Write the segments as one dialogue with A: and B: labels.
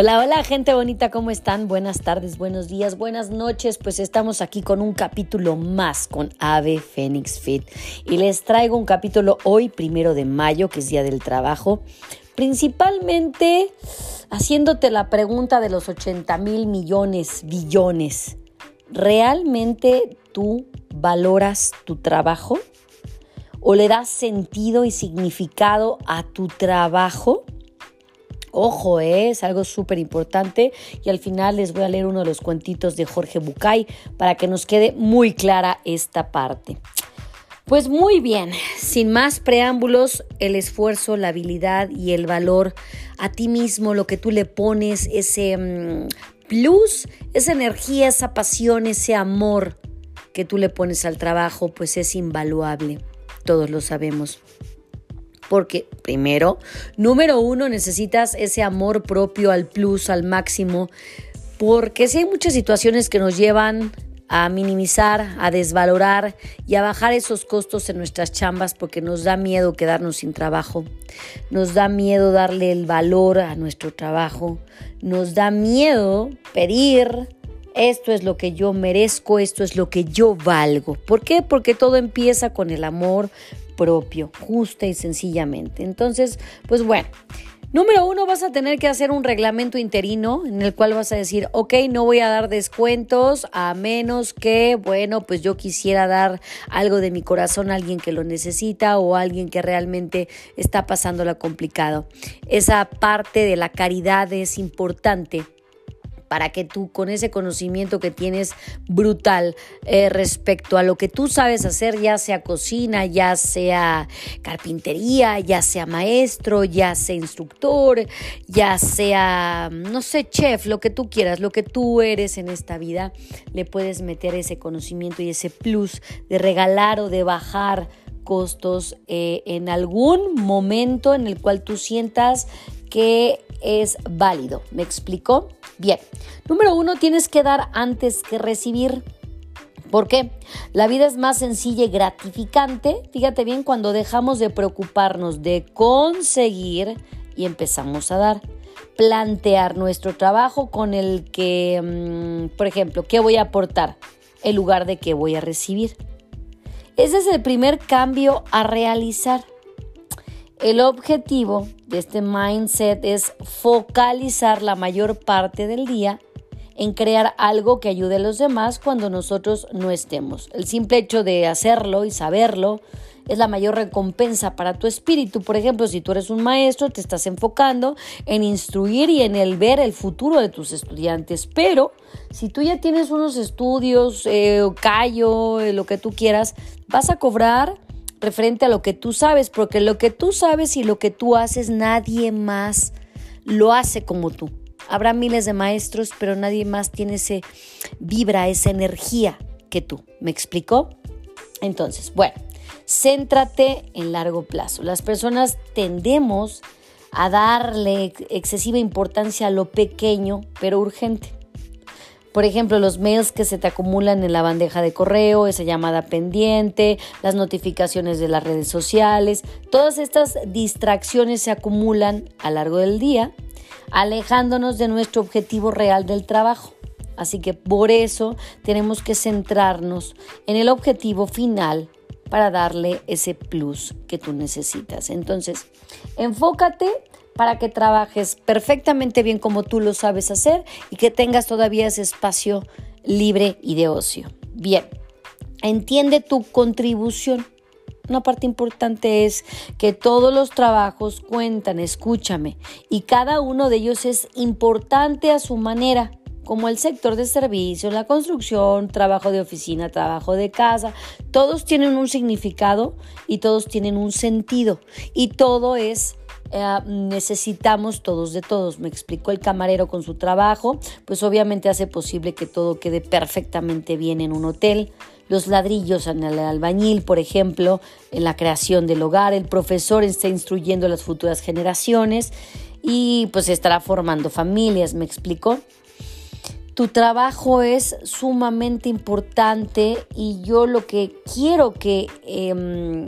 A: Hola, hola gente bonita, ¿cómo están? Buenas tardes, buenos días, buenas noches. Pues estamos aquí con un capítulo más con Ave Phoenix Fit. Y les traigo un capítulo hoy, primero de mayo, que es Día del Trabajo. Principalmente haciéndote la pregunta de los 80 mil millones, billones. ¿Realmente tú valoras tu trabajo? ¿O le das sentido y significado a tu trabajo? Ojo, ¿eh? es algo súper importante y al final les voy a leer uno de los cuentitos de Jorge Bucay para que nos quede muy clara esta parte. Pues muy bien, sin más preámbulos, el esfuerzo, la habilidad y el valor a ti mismo, lo que tú le pones, ese mm, plus, esa energía, esa pasión, ese amor que tú le pones al trabajo, pues es invaluable, todos lo sabemos. Porque primero, número uno, necesitas ese amor propio al plus, al máximo. Porque si hay muchas situaciones que nos llevan a minimizar, a desvalorar y a bajar esos costos en nuestras chambas porque nos da miedo quedarnos sin trabajo, nos da miedo darle el valor a nuestro trabajo, nos da miedo pedir, esto es lo que yo merezco, esto es lo que yo valgo. ¿Por qué? Porque todo empieza con el amor, propio, justa y sencillamente. Entonces, pues bueno. Número uno, vas a tener que hacer un reglamento interino en el cual vas a decir, ok, no voy a dar descuentos a menos que, bueno, pues yo quisiera dar algo de mi corazón a alguien que lo necesita o a alguien que realmente está pasándola complicado. Esa parte de la caridad es importante para que tú con ese conocimiento que tienes brutal eh, respecto a lo que tú sabes hacer, ya sea cocina, ya sea carpintería, ya sea maestro, ya sea instructor, ya sea, no sé, chef, lo que tú quieras, lo que tú eres en esta vida, le puedes meter ese conocimiento y ese plus de regalar o de bajar costos eh, en algún momento en el cual tú sientas que es válido. ¿Me explico? Bien, número uno, tienes que dar antes que recibir. ¿Por qué? La vida es más sencilla y gratificante, fíjate bien, cuando dejamos de preocuparnos de conseguir y empezamos a dar. Plantear nuestro trabajo con el que, mm, por ejemplo, ¿qué voy a aportar? En lugar de qué voy a recibir. Ese es el primer cambio a realizar. El objetivo de este mindset es focalizar la mayor parte del día en crear algo que ayude a los demás cuando nosotros no estemos. El simple hecho de hacerlo y saberlo es la mayor recompensa para tu espíritu. Por ejemplo, si tú eres un maestro, te estás enfocando en instruir y en el ver el futuro de tus estudiantes. Pero si tú ya tienes unos estudios, eh, callo, eh, lo que tú quieras, vas a cobrar referente a lo que tú sabes, porque lo que tú sabes y lo que tú haces, nadie más lo hace como tú. Habrá miles de maestros, pero nadie más tiene ese vibra, esa energía que tú. ¿Me explicó? Entonces, bueno, céntrate en largo plazo. Las personas tendemos a darle excesiva importancia a lo pequeño, pero urgente. Por ejemplo, los mails que se te acumulan en la bandeja de correo, esa llamada pendiente, las notificaciones de las redes sociales, todas estas distracciones se acumulan a lo largo del día, alejándonos de nuestro objetivo real del trabajo. Así que por eso tenemos que centrarnos en el objetivo final para darle ese plus que tú necesitas. Entonces, enfócate para que trabajes perfectamente bien como tú lo sabes hacer y que tengas todavía ese espacio libre y de ocio. Bien, entiende tu contribución. Una parte importante es que todos los trabajos cuentan, escúchame, y cada uno de ellos es importante a su manera como el sector de servicios, la construcción, trabajo de oficina, trabajo de casa, todos tienen un significado y todos tienen un sentido y todo es eh, necesitamos todos de todos. Me explicó el camarero con su trabajo, pues obviamente hace posible que todo quede perfectamente bien en un hotel. Los ladrillos en el albañil, por ejemplo, en la creación del hogar, el profesor está instruyendo a las futuras generaciones y pues estará formando familias, me explicó. Tu trabajo es sumamente importante y yo lo que quiero que... Em,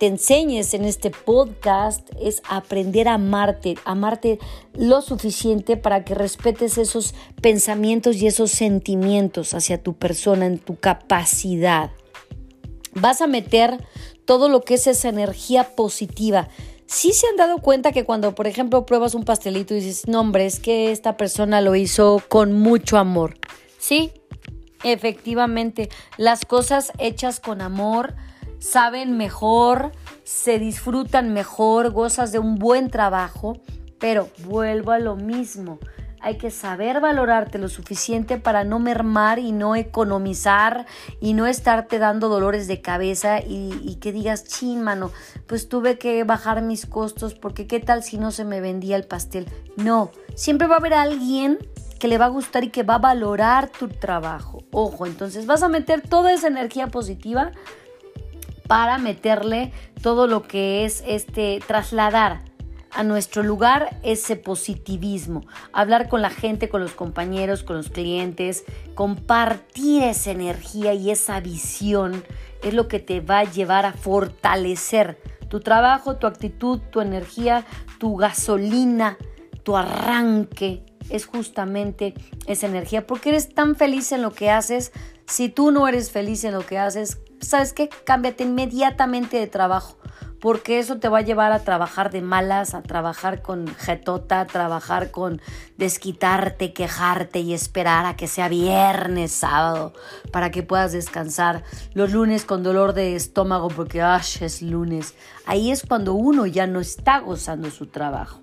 A: te enseñes en este podcast es aprender a amarte, amarte lo suficiente para que respetes esos pensamientos y esos sentimientos hacia tu persona, en tu capacidad. Vas a meter todo lo que es esa energía positiva. Sí se han dado cuenta que cuando, por ejemplo, pruebas un pastelito y dices, no, hombre, es que esta persona lo hizo con mucho amor. Sí, efectivamente, las cosas hechas con amor saben mejor, se disfrutan mejor, gozas de un buen trabajo, pero vuelvo a lo mismo. Hay que saber valorarte lo suficiente para no mermar y no economizar y no estarte dando dolores de cabeza y, que digas, chin, mano, pues tuve que bajar mis costos porque qué tal si no se me vendía el pastel. No, siempre va a haber alguien que le va a gustar y que va a valorar tu trabajo. Ojo, entonces vas a meter toda esa energía positiva para meterle todo lo que es este trasladar a nuestro lugar ese positivismo, hablar con la gente, con los compañeros, con los clientes, compartir esa energía y esa visión es lo que te va a llevar a fortalecer tu trabajo, tu actitud, tu energía, tu gasolina, tu arranque. Es justamente esa energía, porque eres tan feliz en lo que haces. Si tú no eres feliz en lo que haces, ¿sabes qué? Cámbiate inmediatamente de trabajo, porque eso te va a llevar a trabajar de malas, a trabajar con jetota, a trabajar con desquitarte, quejarte y esperar a que sea viernes, sábado, para que puedas descansar. Los lunes con dolor de estómago porque es lunes. Ahí es cuando uno ya no está gozando su trabajo.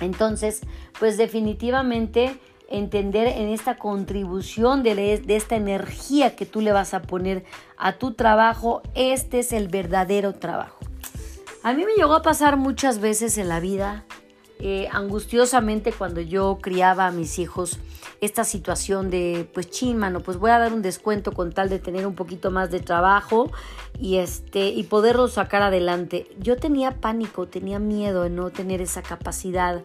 A: Entonces, pues definitivamente entender en esta contribución de, esta energía que tú le vas a poner a tu trabajo, este es el verdadero trabajo. A mí me llegó a pasar muchas veces en la vida, eh, angustiosamente cuando yo criaba a mis hijos, esta situación de, pues chin, mano, pues voy a dar un descuento con tal de tener un poquito más de trabajo y, este, y poderlo sacar adelante. Yo tenía pánico, tenía miedo de no tener esa capacidad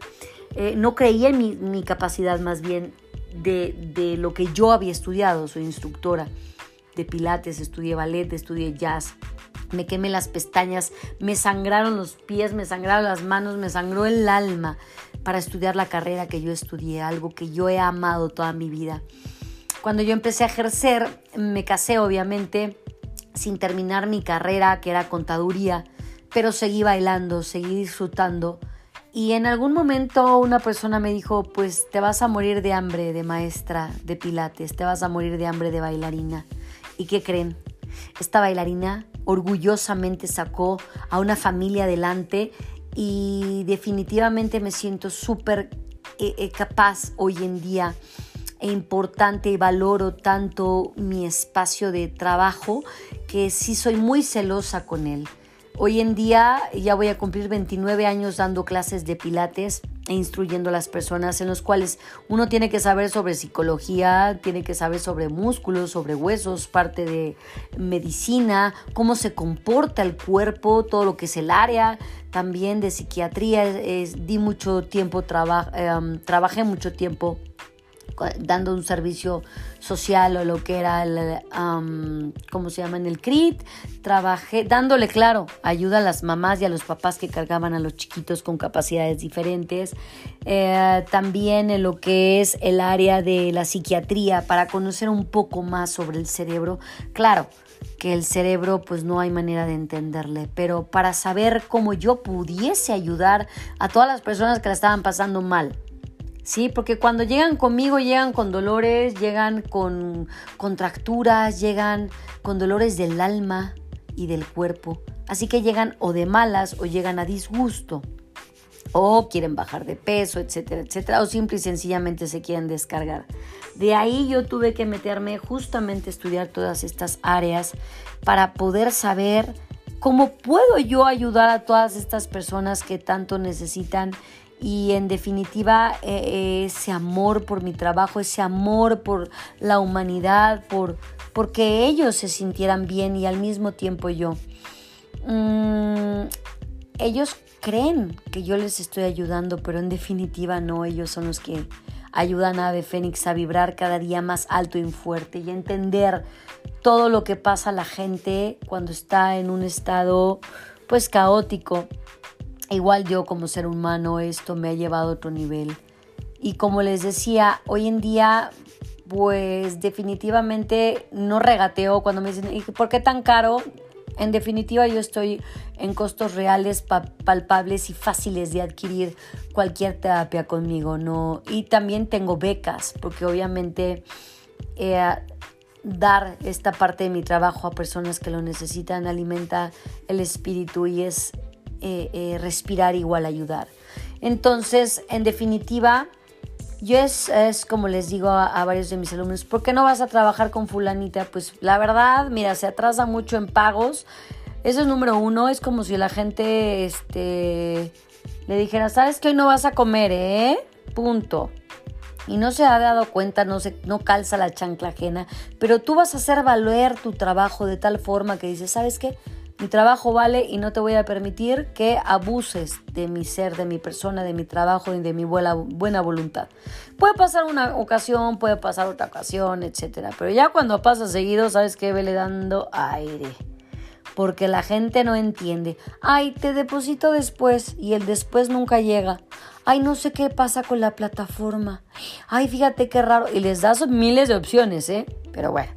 A: eh, no creía en mi, capacidad más bien de, de, lo que yo había estudiado. Soy instructora de pilates, estudié ballet, estudié jazz. Me quemé las pestañas, me sangraron los pies, me sangraron las manos, me sangró el alma para estudiar la carrera que yo estudié, algo que yo he amado toda mi vida. Cuando yo empecé a ejercer, me casé obviamente sin terminar mi carrera, que era contaduría, pero seguí bailando, seguí disfrutando y en algún momento una persona me dijo, pues te vas a morir de hambre de maestra de pilates, te vas a morir de hambre de bailarina. ¿Y qué creen? Esta bailarina orgullosamente sacó a una familia adelante y definitivamente me siento súper eh, eh, capaz hoy en día e importante y valoro tanto mi espacio de trabajo que sí soy muy celosa con él. Hoy en día ya voy a cumplir 29 años dando clases de pilates e instruyendo a las personas en los cuales uno tiene que saber sobre psicología, tiene que saber sobre músculos, sobre huesos, parte de medicina, cómo se comporta el cuerpo, todo lo que es el área, también de psiquiatría. di mucho tiempo, em, trabajé mucho tiempo dando un servicio social o lo que era el, ¿cómo se llama? En el CRIT, trabajé dándole, claro, ayuda a las mamás y a los papás que cargaban a los chiquitos con capacidades diferentes. Eh, también en lo que es el área de la psiquiatría para conocer un poco más sobre el cerebro. Claro, que el cerebro pues no hay manera de entenderle, pero para saber cómo yo pudiese ayudar a todas las personas que la estaban pasando mal, ¿sí? Porque cuando llegan conmigo llegan con dolores, llegan con contracturas, llegan con dolores del alma y del cuerpo. Así que llegan o de malas o llegan a disgusto o quieren bajar de peso, etcétera, etcétera, o simple y sencillamente se quieren descargar. De ahí yo tuve que meterme justamente a estudiar todas estas áreas para poder saber cómo puedo yo ayudar a todas estas personas que tanto necesitan y en definitiva eh, ese amor por mi trabajo, ese amor por la humanidad, por porque ellos se sintieran bien y al mismo tiempo yo. Mm, ellos creen que yo les estoy ayudando, pero en definitiva no, ellos son los que ayudan a Ave Fénix a vibrar cada día más alto y fuerte y a entender todo lo que pasa a la gente cuando está en un estado pues caótico. Igual yo como ser humano esto me ha llevado a otro nivel. Y como les decía, hoy en día pues definitivamente no regateo cuando me dicen, ¿por qué tan caro? En definitiva, yo estoy en costos reales, palpables y fáciles de adquirir cualquier terapia conmigo, ¿no? Y también tengo becas, porque obviamente eh, dar esta parte de mi trabajo a personas que lo necesitan alimenta el espíritu y es eh, eh, respirar igual ayudar. Entonces, en definitiva, yo es, como les digo a, varios de mis alumnos, ¿por qué no vas a trabajar con fulanita? Pues la verdad, mira, se atrasa mucho en pagos. Eso es número uno. Es como si la gente este, le dijera, ¿sabes que hoy no vas a comer, eh? Punto. Y no se ha dado cuenta, no, se, no calza la chancla ajena, pero tú vas a hacer valer tu trabajo de tal forma que dices, ¿sabes qué? Mi trabajo vale y no te voy a permitir que abuses de mi ser, de mi persona, de mi trabajo y de mi buena, buena voluntad. Puede pasar una ocasión, puede pasar otra ocasión, etcétera. Pero ya cuando pasa seguido, sabes que vele dando aire. Porque la gente no entiende. Ay, te deposito después y el después nunca llega. Ay, no sé qué pasa con la plataforma. Ay, fíjate qué raro. Y les das miles de opciones, ¿eh? Pero bueno.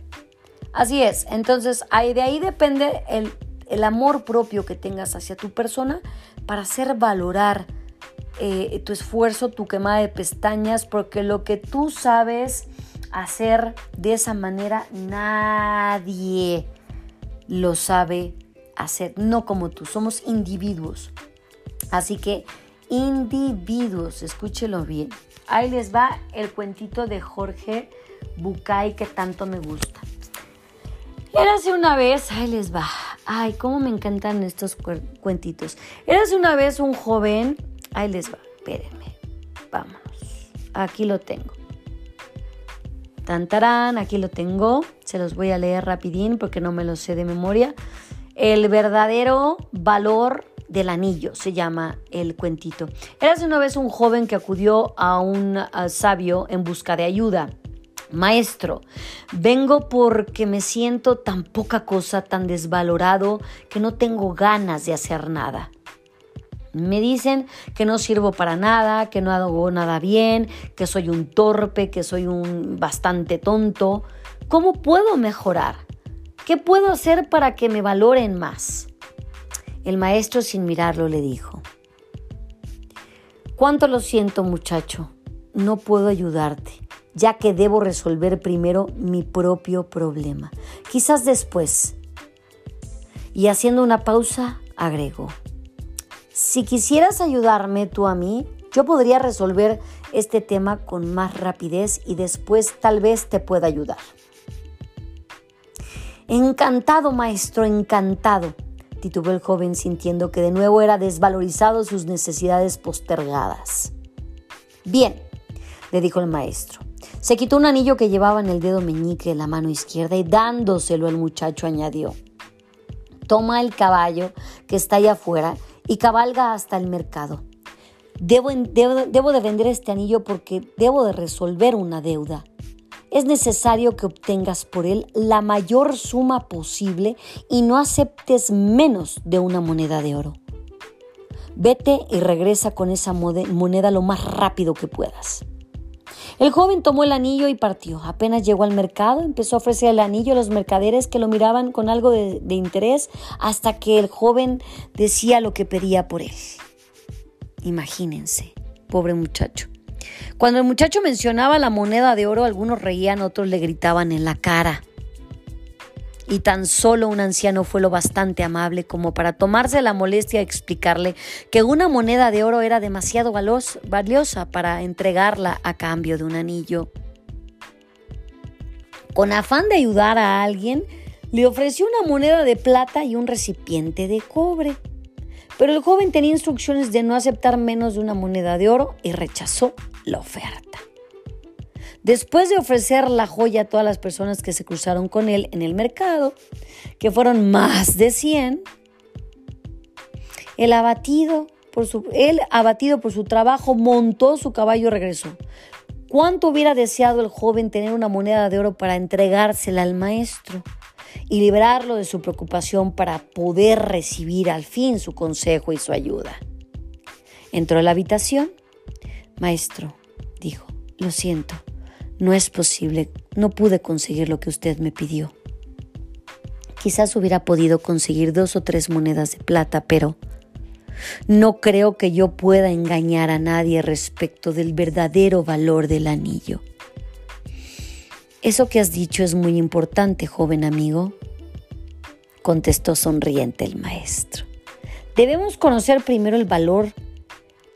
A: Así es. Entonces, ahí, de ahí depende el el amor propio que tengas hacia tu persona para hacer valorar eh, tu esfuerzo, tu quemada de pestañas, porque lo que tú sabes hacer de esa manera, nadie lo sabe hacer, no como tú, somos individuos. Así que individuos, escúchelo bien. Ahí les va el cuentito de Jorge Bucay que tanto me gusta. Érase una vez, ahí les va. Ay, cómo me encantan estos cuentitos. Érase una vez un joven, ahí les va, espérenme. Vámonos. Aquí lo tengo. Tantarán, aquí lo tengo. Se los voy a leer rapidín porque no me lo sé de memoria. El verdadero valor del anillo se llama el cuentito. Érase una vez un joven que acudió a un sabio en busca de ayuda. Maestro, vengo porque me siento tan poca cosa, tan desvalorado, que no tengo ganas de hacer nada. Me dicen que no sirvo para nada, que no hago nada bien, que soy un torpe, que soy un bastante tonto. ¿Cómo puedo mejorar? ¿Qué puedo hacer para que me valoren más? El maestro sin mirarlo le dijo, ¿cuánto lo siento muchacho? No puedo ayudarte ya que debo resolver primero mi propio problema. Quizás después. Y haciendo una pausa, agrego, si quisieras ayudarme tú a mí, yo podría resolver este tema con más rapidez y después tal vez te pueda ayudar. Encantado, maestro, encantado, titubeó el joven sintiendo que de nuevo era desvalorizado sus necesidades postergadas. Bien, le dijo el maestro, se quitó un anillo que llevaba en el dedo meñique de la mano izquierda y dándoselo al muchacho añadió, toma el caballo que está allá afuera y cabalga hasta el mercado. Debo, debo, de vender este anillo porque debo de resolver una deuda. Es necesario que obtengas por él la mayor suma posible y no aceptes menos de una moneda de oro. Vete y regresa con esa moneda lo más rápido que puedas. El joven tomó el anillo y partió. Apenas llegó al mercado, empezó a ofrecer el anillo a los mercaderes que lo miraban con algo de, interés hasta que el joven decía lo que pedía por él. Imagínense, pobre muchacho. Cuando el muchacho mencionaba la moneda de oro, algunos reían, otros le gritaban en la cara y tan solo un anciano fue lo bastante amable como para tomarse la molestia de explicarle que una moneda de oro era demasiado valiosa para entregarla a cambio de un anillo. Con afán de ayudar a alguien, le ofreció una moneda de plata y un recipiente de cobre. Pero el joven tenía instrucciones de no aceptar menos de una moneda de oro y rechazó la oferta. Después de ofrecer la joya a todas las personas que se cruzaron con él en el mercado, que fueron más de 100, el abatido por su, él, abatido por su trabajo, montó su caballo y regresó. ¿Cuánto hubiera deseado el joven tener una moneda de oro para entregársela al maestro? y liberarlo de su preocupación para poder recibir al fin su consejo y su ayuda. Entró a la habitación. Maestro, dijo, lo siento, no es posible, no pude conseguir lo que usted me pidió. Quizás hubiera podido conseguir dos o tres monedas de plata, pero no creo que yo pueda engañar a nadie respecto del verdadero valor del anillo. Eso que has dicho es muy importante, joven amigo, contestó sonriente el maestro. Debemos conocer primero el valor,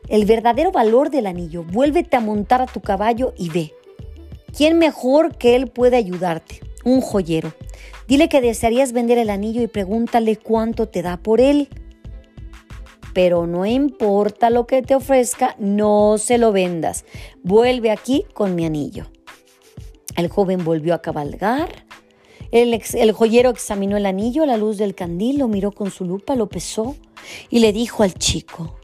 A: el verdadero valor del anillo. Vuélvete a montar a tu caballo y ve. ¿Quién mejor que él puede ayudarte? Un joyero. Dile que desearías vender el anillo y pregúntale cuánto te da por él. Pero no importa lo que te ofrezca, no se lo vendas. Vuelve aquí con mi anillo. El joven volvió a cabalgar. El, joyero examinó el anillo a la luz del candil, lo miró con su lupa, lo pesó y le dijo al chico,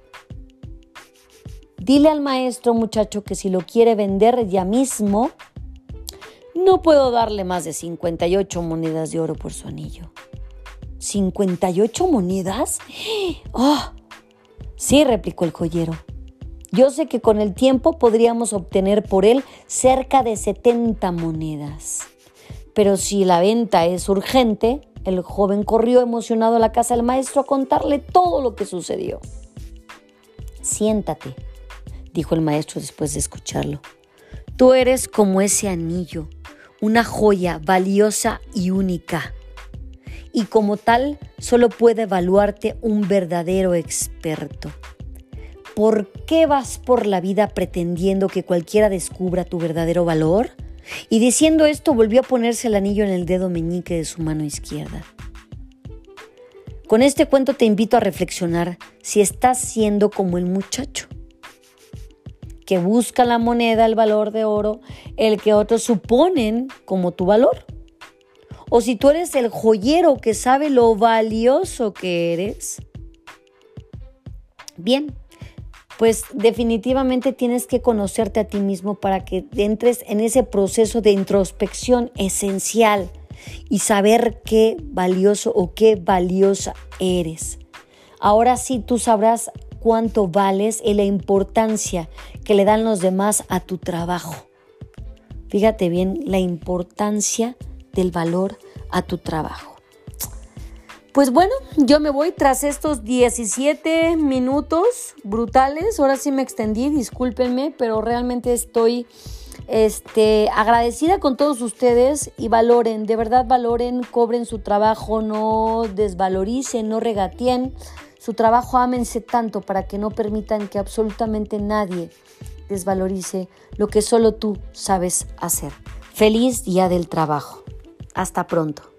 A: dile al maestro muchacho que si lo quiere vender ya mismo, no puedo darle más de 58 monedas de oro por su anillo. ¿58 monedas? ¡Oh! Sí, replicó el joyero. Yo sé que con el tiempo podríamos obtener por él cerca de 70 monedas. Pero si la venta es urgente, el joven corrió emocionado a la casa del maestro a contarle todo lo que sucedió. Siéntate, dijo el maestro después de escucharlo. Tú eres como ese anillo una joya valiosa y única. Y como tal, solo puede evaluarte un verdadero experto. ¿Por qué vas por la vida pretendiendo que cualquiera descubra tu verdadero valor? Y diciendo esto volvió a ponerse el anillo en el dedo meñique de su mano izquierda. Con este cuento te invito a reflexionar si estás siendo como el muchacho que busca la moneda, el valor de oro, el que otros suponen como tu valor. O si tú eres el joyero que sabe lo valioso que eres. Bien, pues definitivamente tienes que conocerte a ti mismo para que entres en ese proceso de introspección esencial y saber qué valioso o qué valiosa eres. Ahora sí tú sabrás cuánto vales y la importancia que le dan los demás a tu trabajo. Fíjate bien la importancia del valor a tu trabajo. Pues bueno, yo me voy tras estos 17 minutos brutales. Ahora sí me extendí, discúlpenme, pero realmente estoy este, agradecida con todos ustedes y valoren, de verdad valoren, cobren su trabajo, no desvaloricen, no regateen su trabajo ámense tanto para que no permitan que absolutamente nadie desvalorice lo que solo tú sabes hacer. Feliz día del trabajo. Hasta pronto.